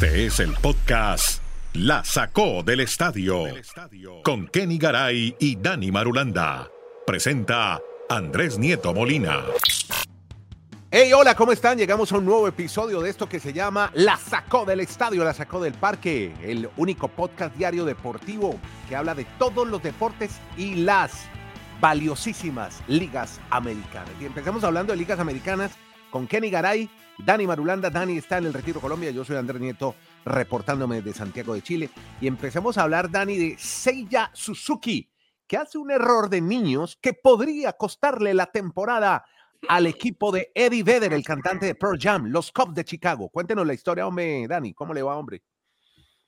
Este es el podcast La Sacó del Estadio con Kenny Garay y Dani Marulanda. Presenta Andrés Nieto Molina. Hey, hola, ¿cómo están? Llegamos a un nuevo episodio de esto que se llama La Sacó del Estadio, La Sacó del Parque, el único podcast diario deportivo que habla de todos los deportes y las valiosísimas ligas americanas. Y empezamos hablando de ligas americanas con Kenny Garay, Dani Marulanda. Dani está en el Retiro Colombia, yo soy Andrés Nieto reportándome de Santiago de Chile. Y empezamos a hablar, Dani, de Seiya Suzuki, que hace un error de niños que podría costarle la temporada al equipo de Eddie Vedder, el cantante de Pearl Jam, los Cubs de Chicago. Cuéntenos la historia, hombre, Dani, ¿cómo le va, hombre?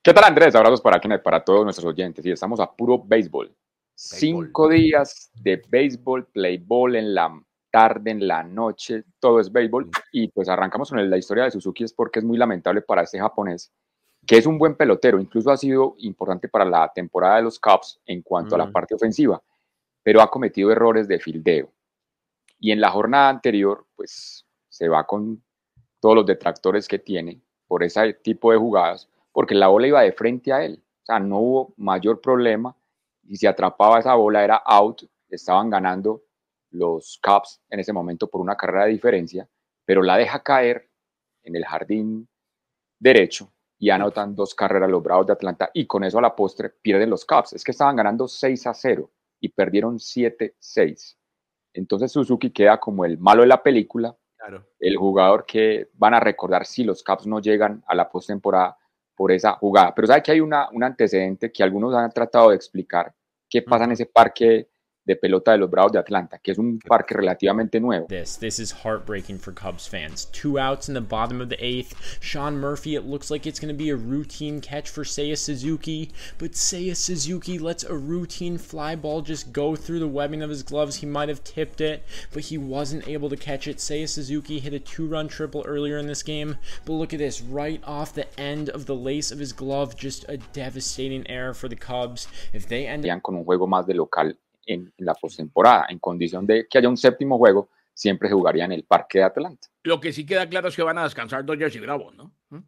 ¿Qué tal, Andrés? Abrazos para aquí, para todos nuestros oyentes. Y estamos a puro béisbol. Cinco días de béisbol, playball en la tarde, en la noche, todo es béisbol. Y pues arrancamos con la historia de Suzuki, es porque es muy lamentable para este japonés, que es un buen pelotero, incluso ha sido importante para la temporada de los Cubs en cuanto a la parte ofensiva, pero ha cometido errores de fildeo. Y en la jornada anterior, pues se va con todos los detractores que tiene por ese tipo de jugadas, porque la bola iba de frente a él. O sea, no hubo mayor problema. Y si atrapaba esa bola era out, estaban ganando los Cubs en ese momento por una carrera de diferencia, pero la deja caer en el jardín derecho y anotan dos carreras los Bravos de Atlanta y con eso a la postre pierden los Cubs. Es que estaban ganando 6 a 0 y perdieron 7-6. Entonces Suzuki queda como el malo de la película, el jugador que van a recordar si los Caps no llegan a la postemporada por esa jugada. Pero sabe que hay una, un antecedente que algunos han tratado de explicar qué pasa en ese parque de pelota de los Bravos de Atlanta, que es un parque relativamente nuevo. This, this is heartbreaking for Cubs fans. Two outs in the bottom of the eighth. Sean Murphy, it looks like it's going to be a routine catch for Seiya Suzuki, but Seiya Suzuki lets a routine fly ball just go through the webbing of his gloves. He might have tipped it, but he wasn't able to catch it. Seiya Suzuki hit a two-run triple earlier in this game, but look at this, right off the end of the lace of his glove, just a devastating error for the Cubs. If they end con un juego más de local en, en la postemporada. En condición de que haya un séptimo juego, siempre se jugaría en el Parque de Atlanta. Lo que sí queda claro es que van a descansar Dodgers y Bravos, ¿no? ¿Mm?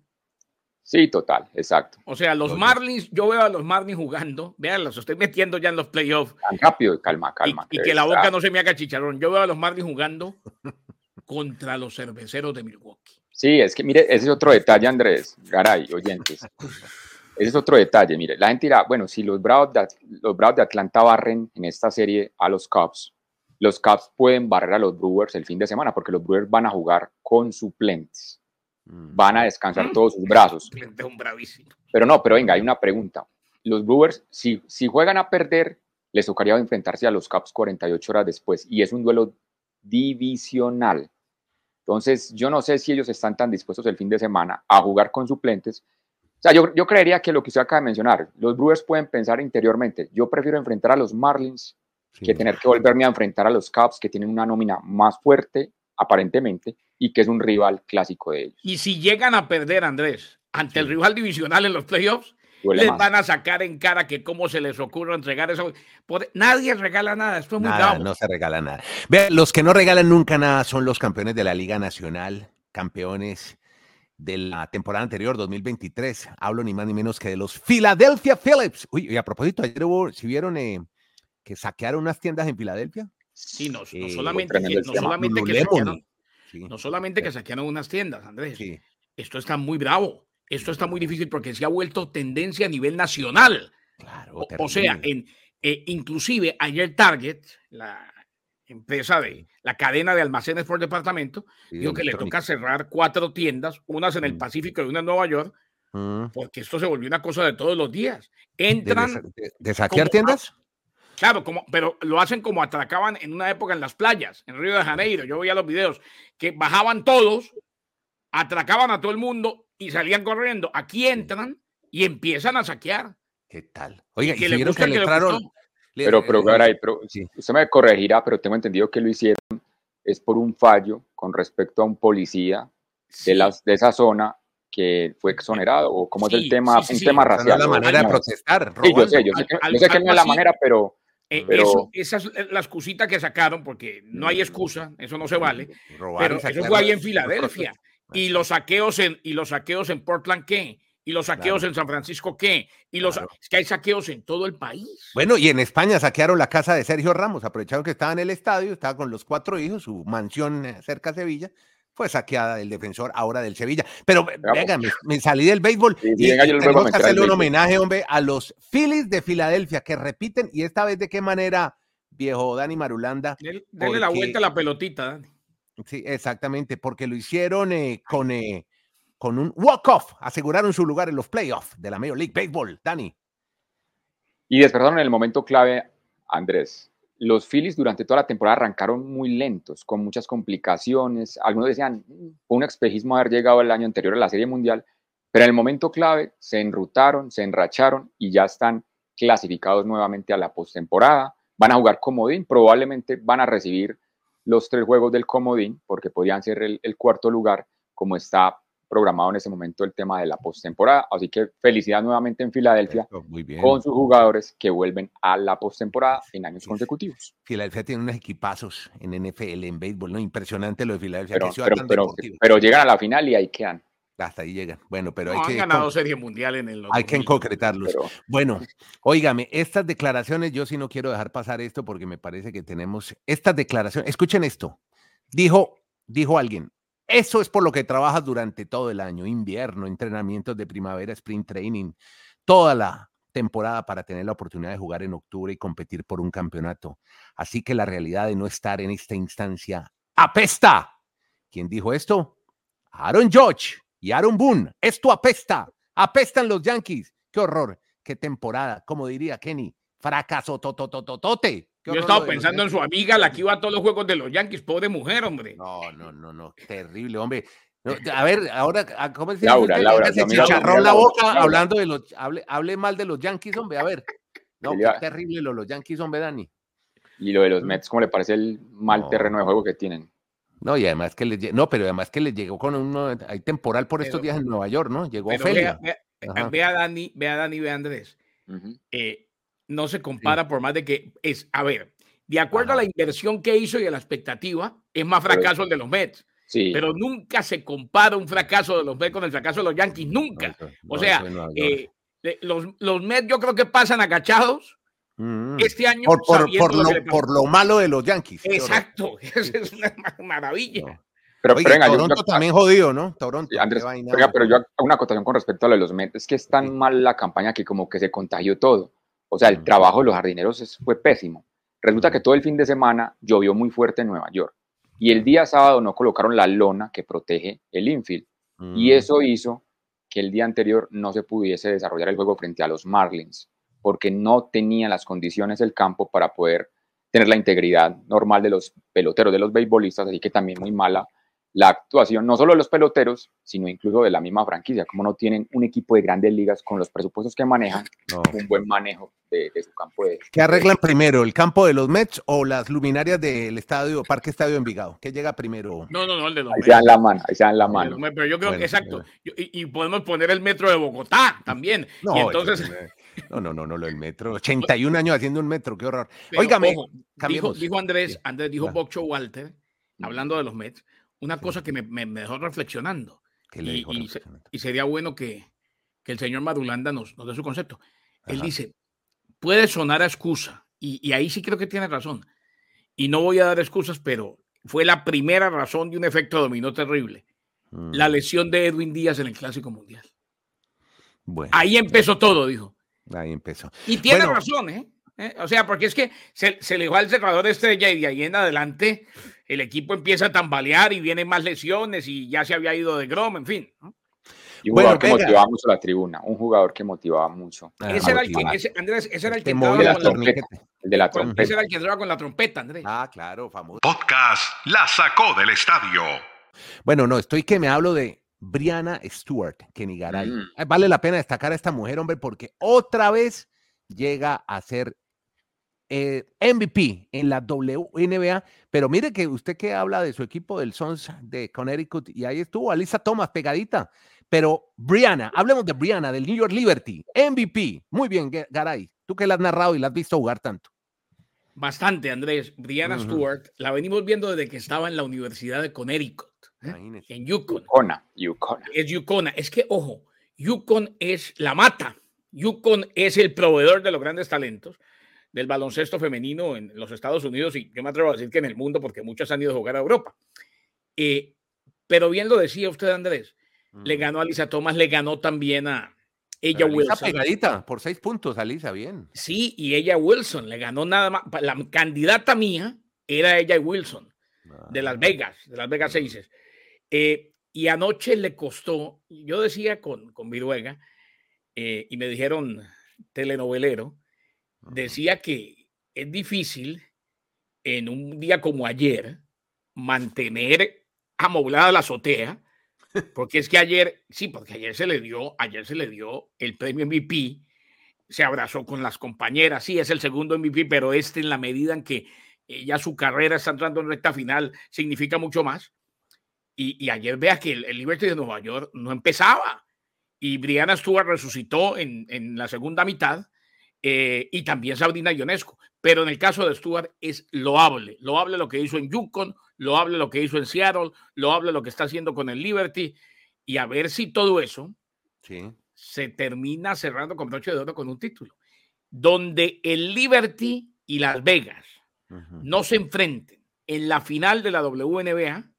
Sí, total, exacto. O sea, los Marlins, yo veo a los Marlins jugando, vean, los estoy metiendo ya en los playoffs. Tan rápido, calma, calma. Y, que la boca no se me haga chicharrón. Yo veo a los Marlins jugando contra los cerveceros de Milwaukee. Sí, es que mire, ese es otro detalle, Andrés, Garay, oyentes. Ese es otro detalle. Mire, la gente dirá, bueno, si los Bravos, de, los Bravos de Atlanta barren en esta serie a los Cubs, los Cubs pueden barrer a los Brewers el fin de semana porque los Brewers van a jugar con suplentes. Mm. Van a descansar todos sus brazos. Un bravísimo. Pero no, pero venga, hay una pregunta. Los Brewers, si, si juegan a perder, les tocaría enfrentarse a los Cubs 48 horas después y es un duelo divisional. Entonces, yo no sé si ellos están tan dispuestos el fin de semana a jugar con suplentes sea, yo, yo creería que lo que usted acaba de mencionar, los Brewers pueden pensar interiormente, yo prefiero enfrentar a los Marlins que tener que volverme a enfrentar a los Cubs, que tienen una nómina más fuerte, aparentemente, y que es un rival clásico de ellos. Y si llegan a perder, Andrés, ante el rival divisional en los playoffs, les van a sacar en cara que cómo se les ocurre entregar eso. Nadie regala nada, esto es muy nada, No se regala nada. Vean, los que no regalan nunca nada son los campeones de la Liga Nacional, campeones de la temporada anterior, 2023. Hablo ni más ni menos que de los Philadelphia Phillips. Uy, y a propósito, ayer hubo, si vieron eh, que saquearon unas tiendas en Filadelfia. Sí, no, no solamente, que, no solamente que saquearon, no solamente que saquearon unas tiendas, Andrés. Esto está muy bravo. Esto está muy difícil porque se ha vuelto tendencia a nivel nacional. Claro, o, sea, en, eh, inclusive ayer Target, la, empresa de la cadena de almacenes por departamento, dijo que le toca cerrar cuatro tiendas, unas en el mm. Pacífico y una en Nueva York, mm. porque esto se volvió una cosa de todos los días. Entran. ¿De, saquear tiendas? Claro, como, pero lo hacen como atracaban en una época en las playas, en Río de Janeiro. Yo veía los videos que bajaban todos, atracaban a todo el mundo y salían corriendo. Aquí entran y empiezan a saquear. ¿Qué tal? Oiga, y, que le que le entraron, pero, pero, pero usted me corregirá, pero tengo entendido que lo hicieron es por un fallo con respecto a un policía de, las, de esa zona que fue exonerado, o cómo es el tema, un tema racial. No la manera de protestar. Sí, yo sé, yo sé que, no es la manera, pero... Eh, pero... esa es la excusita que sacaron, porque no hay excusa, eso no se vale. pero eso fue ahí en Filadelfia. Y los saqueos en, y los saqueos en Portland, ¿qué? ¿Y los saqueos en San Francisco qué? Y los es que hay saqueos en todo el país. Bueno, y en España saquearon la casa de Sergio Ramos, aprovecharon que estaba en el estadio, estaba con los cuatro hijos, su mansión eh, cerca de Sevilla, fue saqueada el defensor ahora del Sevilla. Pero venga, me, salí del béisbol y, tenemos que hacerle un homenaje, hombre, a los Phillies de Filadelfia que repiten y esta vez de qué manera, viejo Dani Marulanda. Denle la vuelta a la pelotita, Dani. Sí, exactamente, porque lo hicieron eh, con, eh, con un walk-off, aseguraron su lugar en los playoffs de la Major League Baseball. Dani. Y despertaron en el momento clave, Andrés. Los Phillies durante toda la temporada arrancaron muy lentos, con muchas complicaciones. Algunos decían, fue un espejismo haber llegado el año anterior a la Serie Mundial, pero en el momento clave se enrutaron, se enracharon y ya están clasificados nuevamente a la postemporada. Van a jugar comodín, probablemente van a recibir los tres juegos del comodín, porque podrían ser el, cuarto lugar, como está programado en ese momento el tema de la postemporada. Así que felicidad nuevamente en Filadelfia con sus jugadores que vuelven a la postemporada en años consecutivos. Filadelfia tiene unos equipazos en NFL, en béisbol, ¿no? Impresionante lo de Filadelfia. Pero, pero llegan a la final y ahí quedan. Hasta ahí llegan. Bueno, pero hay que. Han ganado serie mundial en el. Hay que concretarlos. Bueno, óigame, estas declaraciones, yo sí no quiero dejar pasar esto porque me parece que tenemos estas declaraciones. Escuchen esto. Dijo, dijo alguien, eso es por lo que trabajas durante todo el año, invierno, entrenamientos de primavera, sprint training, toda la temporada para tener la oportunidad de jugar en octubre y competir por un campeonato. Así que la realidad de no estar en esta instancia apesta. ¿Quién dijo esto? Aaron George y Aaron Boone. Esto apesta. Apestan los Yankees. Qué horror. Qué temporada. Como diría Kenny. Fracaso totototote. Yo estaba pensando en su amiga, la que iba a todos los juegos de los Yankees. Pobre mujer, hombre. No, no, no, no. Terrible, hombre. a ver, ahora, ¿cómo se dice? Laura, Laura. Se chicharró la boca hablando de los. Hable, hable, mal de los Yankees, hombre. A ver. No, qué terrible lo, los Yankees, hombre, Dani. Y lo de los Mets, ¿cómo le parece el mal terreno de juego que tienen? No, y además que le no, pero además que le llegó con uno, hay temporal por estos días en Nueva York, ¿no? Llegó Ophelia. Vea, vea, a Dani, vea a Dani, ve a Andrés. eh, no se compara por más de que es, a ver, de acuerdo a la inversión que hizo y a la expectativa, es más fracaso el de los Mets. Sí. Pero nunca se compara un fracaso de los Mets con el fracaso de los Yankees, nunca. o sea, eh, los, los Mets yo creo que pasan agachados Mm. Este año. Por, por, lo, malo de los Yankees. Exacto, es una maravilla. Pero, venga, Toronto también jodido, ¿no? Toronto. Andrés, pero yo hago una acotación con respecto a lo de los Mets. Es que es tan mal la campaña que como que se contagió todo. O sea, el mm. trabajo de los jardineros fue pésimo. Resulta que mm. todo el fin de semana llovió muy fuerte en Nueva York. Y el día sábado no colocaron la lona que protege el infield. Y eso hizo que el día anterior no se pudiese desarrollar el juego frente a los Marlins porque no tenía las condiciones del campo para poder tener la integridad normal de los peloteros, de los beisbolistas, así que también muy mala la actuación, no solo de los peloteros, sino incluso de la misma franquicia, como no tienen un equipo de grandes ligas con los presupuestos que manejan, un buen manejo de, su campo de... ¿Qué arreglan primero, el campo de los Mets o las luminarias del estadio, Parque Estadio Envigado? ¿Qué llega primero? No, no, no, el de los ahí Mets. Se dan la mano, ahí se dan la mano. Pero yo creo que, exacto, y, podemos poner el metro de Bogotá también, y entonces... No, no, no, no, lo del metro. 81 años haciendo un metro, qué horror. Óigame, dijo, dijo, Andrés, Andrés dijo Bocho Walter, hablando de los Mets, una cosa que me, me, dejó reflexionando. Y, y, sería bueno que, que, el señor Madulanda nos, nos dé su concepto. Él dice, puede sonar a excusa, y, ahí sí creo que tiene razón. Y no voy a dar excusas, pero fue la primera razón de un efecto dominó terrible. La mm. lesión de Edwin Díaz en el Clásico Mundial. Bueno, ahí empezó todo, dijo. Ahí empezó. Y tiene razón, ¿eh? ¿eh? O sea, porque es que se, se le va al cerrador estrella y de ahí en adelante el equipo empieza a tambalear y vienen más lesiones y ya se había ido de Grom, en fin. Y un jugador que motivaba mucho la tribuna, un jugador que motivaba mucho. Ah, ese, era el que, ese, Andrés, ese era el que entraba con la trompeta. El de la trompeta. Ese era el que entraba con la trompeta, Andrés. Ah, claro, famoso. Podcast la sacó del estadio. Bueno, no, estoy que me hablo de Brianna Stewart, Kenny Garay. Mm. Vale la pena destacar a esta mujer, hombre, porque otra vez llega a ser eh, MVP en la WNBA. Pero mire que usted que habla de su equipo del Sons de Connecticut y ahí estuvo Alisa Thomas pegadita. Pero Brianna, hablemos de Brianna del New York Liberty, MVP. Muy bien, Garay. Tú que la has narrado y la has visto jugar tanto. Bastante, Andrés. Brianna Stewart, la venimos viendo desde que estaba en la Universidad de Connecticut, ¿eh? en Yukon. Yukona, Yukona. Es Yukona. Es que, ojo, Yukon es la mata. Yukon es el proveedor de los grandes talentos del baloncesto femenino en los Estados Unidos y yo me atrevo a decir que en el mundo porque muchos han ido a jugar a Europa. Eh, pero bien lo decía usted, Andrés, le ganó a Lisa Thomas, le ganó también a ella Wilson. pegadita por seis puntos a Lisa, bien. Sí, y ella Wilson le ganó nada más. La candidata mía era ella Wilson, de Las ah. Vegas, de Las Vegas Aces. Eh, y anoche le costó, yo decía con, con Viruega, eh, y me dijeron telenovelero, decía que es difícil en un día como ayer mantener amoblada la azotea, porque es que ayer, sí, porque ayer se le dio, ayer se le dio el premio MVP, se abrazó con las compañeras, sí, es el segundo MVP, pero este en la medida en que ya su carrera está entrando en recta final, significa mucho más. Y, ayer vea que el, Liberty de Nueva York no empezaba y Brianna Stewart resucitó en, en la segunda mitad eh, y también Sabrina Ionesco. Pero en el caso de Stewart es loable, loable lo que hizo en Yukon, loable lo que hizo en Seattle, loable lo que está haciendo con el Liberty y a ver si todo eso se termina cerrando con broche de oro con un título. Donde el Liberty y Las Vegas no se enfrenten en la final de la WNBA,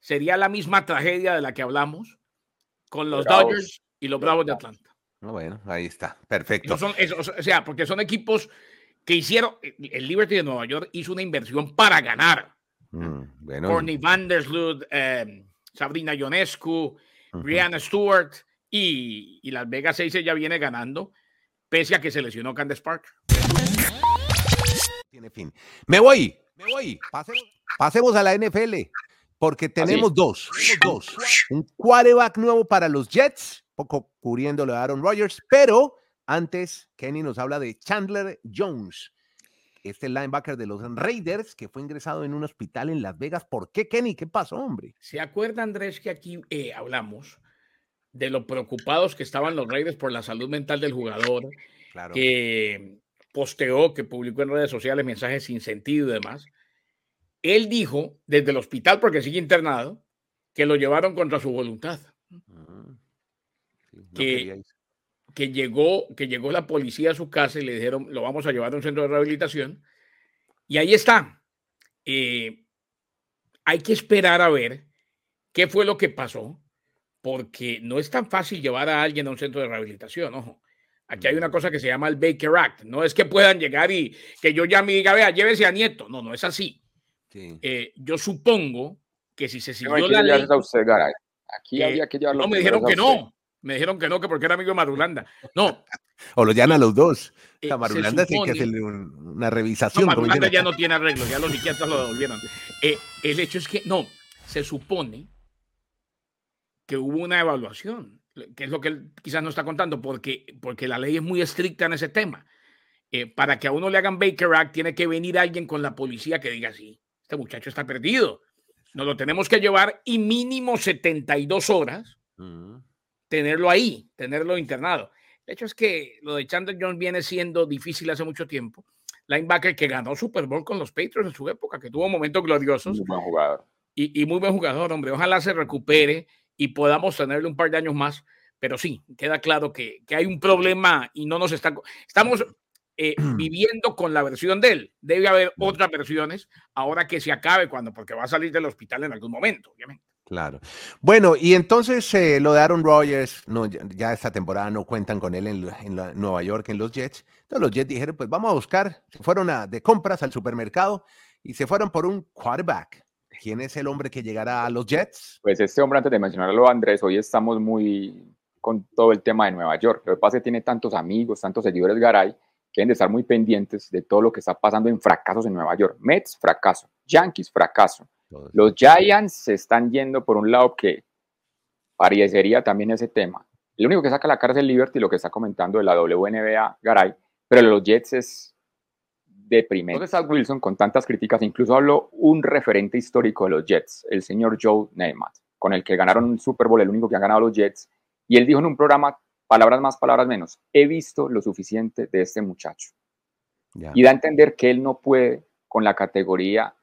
sería la misma tragedia de la que hablamos con los Dodgers y los Bravos de Atlanta. Bueno, ahí está, perfecto. o sea, porque son equipos que hicieron, el Liberty de Nueva York hizo una inversión para ganar. Mm, bueno. Corny Vandersloot, eh, Sabrina Ionescu, Brianna Stewart y, y, Las Vegas 6 ya viene ganando, pese a que se lesionó Candace Park. Tiene fin. Me voy, me voy. Pasemos, a la NFL, porque tenemos dos, dos. Un quarterback nuevo para los Jets, poco cubriéndolo a Aaron Rodgers, pero antes Kenny nos habla de Chandler Jones, este linebacker de los Raiders que fue ingresado en un hospital en Las Vegas. ¿Por qué, Kenny? ¿Qué pasó, hombre? ¿Se acuerda, Andrés, que aquí eh, hablamos de lo preocupados que estaban los Raiders por la salud mental del jugador? Claro. Que posteó, que publicó en redes sociales mensajes sin sentido y demás. Él dijo desde el hospital, porque sigue internado, que lo llevaron contra su voluntad. Que, que, llegó, que llegó la policía a su casa y le dijeron, lo vamos a llevar a un centro de rehabilitación. Y ahí está. Eh, hay que esperar a ver qué fue lo que pasó, porque no es tan fácil llevar a alguien a un centro de rehabilitación, ojo. Aquí hay una cosa que se llama el Baker Act. No es que puedan llegar y que yo ya me diga, vea, llévese a Nieto. No, no es así. Eh, yo supongo que si se siguió la ley... Aquí había que llevarlo. No, me dijeron que no. Me dijeron que no, que porque era amigo de Marulanda. No. o lo llaman a los dos. Eh, Marulanda tiene que hacerle una revisación. No, Marulanda ya no tiene arreglos, ya los psiquiatras lo devolvieron. Eh, el hecho es que, no, se supone que hubo una evaluación que es lo que él quizás no está contando, porque, porque la ley es muy estricta en ese tema. Eh, para que a uno le hagan Baker Act, tiene que venir alguien con la policía que diga, sí, este muchacho está perdido. Nos lo tenemos que llevar y mínimo 72 horas mm. Tenerlo ahí, tenerlo internado. De hecho es que lo de Chandler Jones viene siendo difícil hace mucho tiempo. Linebacker que ganó Super Bowl con los Patriots en su época, que tuvo momentos gloriosos. Muy buen jugador. Y, y muy buen jugador, hombre. Ojalá se recupere y podamos tenerle un par de años más. Pero sí, queda claro que, que hay un problema y no nos está... Estamos eh, viviendo con la versión de él. Debe haber otras versiones ahora que se acabe cuando, porque va a salir del hospital en algún momento, obviamente. Claro. Bueno, y entonces eh, lo de Aaron Rodgers, no, ya, esta temporada no cuentan con él en, en Nueva York, en los Jets. Entonces los Jets dijeron, pues vamos a buscar, se fueron a, de compras al supermercado y se fueron por un quarterback. ¿Quién es el hombre que llegará a los Jets? Pues este hombre, antes de mencionarlo, Andrés, hoy estamos muy con todo el tema de Nueva York. Lo que pasa es que tiene tantos amigos, tantos seguidores Garay, que deben de estar muy pendientes de todo lo que está pasando en fracasos en Nueva York. Mets, fracaso. Yankees, fracaso. Los Giants se están yendo por un lado que parecería también ese tema. El único que saca la cara es el Liberty, lo que está comentando de la WNBA Garay, pero los Jets es deprimente. Entonces, Zach Wilson, con tantas críticas, incluso habló un referente histórico de los Jets, el señor Joe Namath, con el que ganaron un Super Bowl, el único que ha ganado los Jets, y él dijo en un programa, palabras más, palabras menos, he visto lo suficiente de este muchacho. Y da a entender que él no puede con la categoría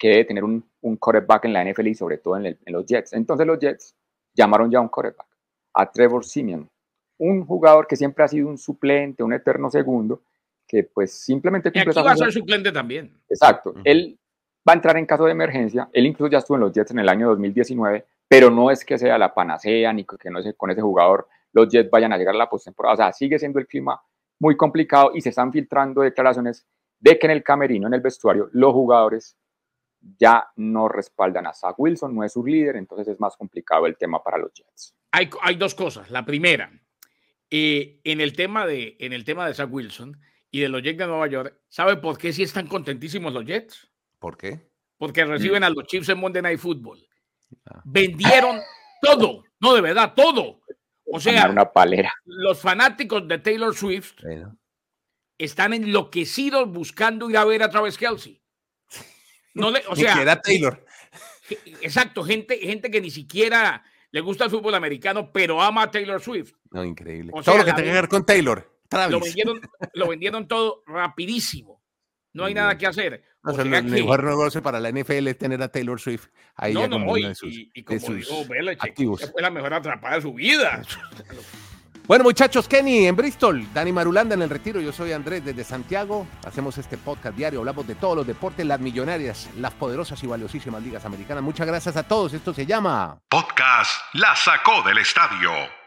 que debe tener un, un quarterback en la NFL y sobre todo en, los Jets. Entonces los Jets llamaron ya a un quarterback. a Trevor Simeon, un jugador que siempre ha sido un suplente, un eterno segundo, que pues simplemente cumple y aquí va a ser suplente también. Exacto. Él va a entrar en caso de emergencia. Él incluso ya estuvo en los Jets en el año 2019, pero no es que sea la panacea ni que no sé, con ese jugador los Jets vayan a llegar a la postemporada. O sea, sigue siendo el clima muy complicado y se están filtrando declaraciones de que en el camerino, en el vestuario, los jugadores ya no respaldan a Zach Wilson, no es su líder, entonces es más complicado el tema para los Jets. Hay, hay dos cosas. La primera, eh, en, el tema de, en el tema de Zach Wilson y de los Jets de Nueva York, ¿sabe por qué sí están contentísimos los Jets? ¿Por qué? Porque reciben a los Chiefs en Monday Night Football. Ah. Vendieron todo, no de verdad, todo. O sea, una palera. los fanáticos de Taylor Swift están enloquecidos buscando ir a ver a Travis Kelsey. No le, o sea, era Taylor. Exacto, gente, gente que ni siquiera le gusta el fútbol americano, pero ama a Taylor Swift. No, increíble. todo lo que tenga que ver con Taylor. Travis. Lo vendieron, lo vendieron todo rapidísimo. No hay nada que hacer. No, el mejor negocio para la NFL es tener a Taylor Swift ahí no, ya como no, sus, y, como dijo Belichick, fue la mejor atrapada de su vida. Bueno, muchachos, Kenny en Bristol, Dani Marulanda en el retiro, yo soy Andrés desde Santiago. Hacemos este podcast diario, hablamos de todos los deportes, las millonarias, las poderosas y valiosísimas ligas americanas. Muchas gracias a todos. Esto se llama Podcast La sacó del estadio.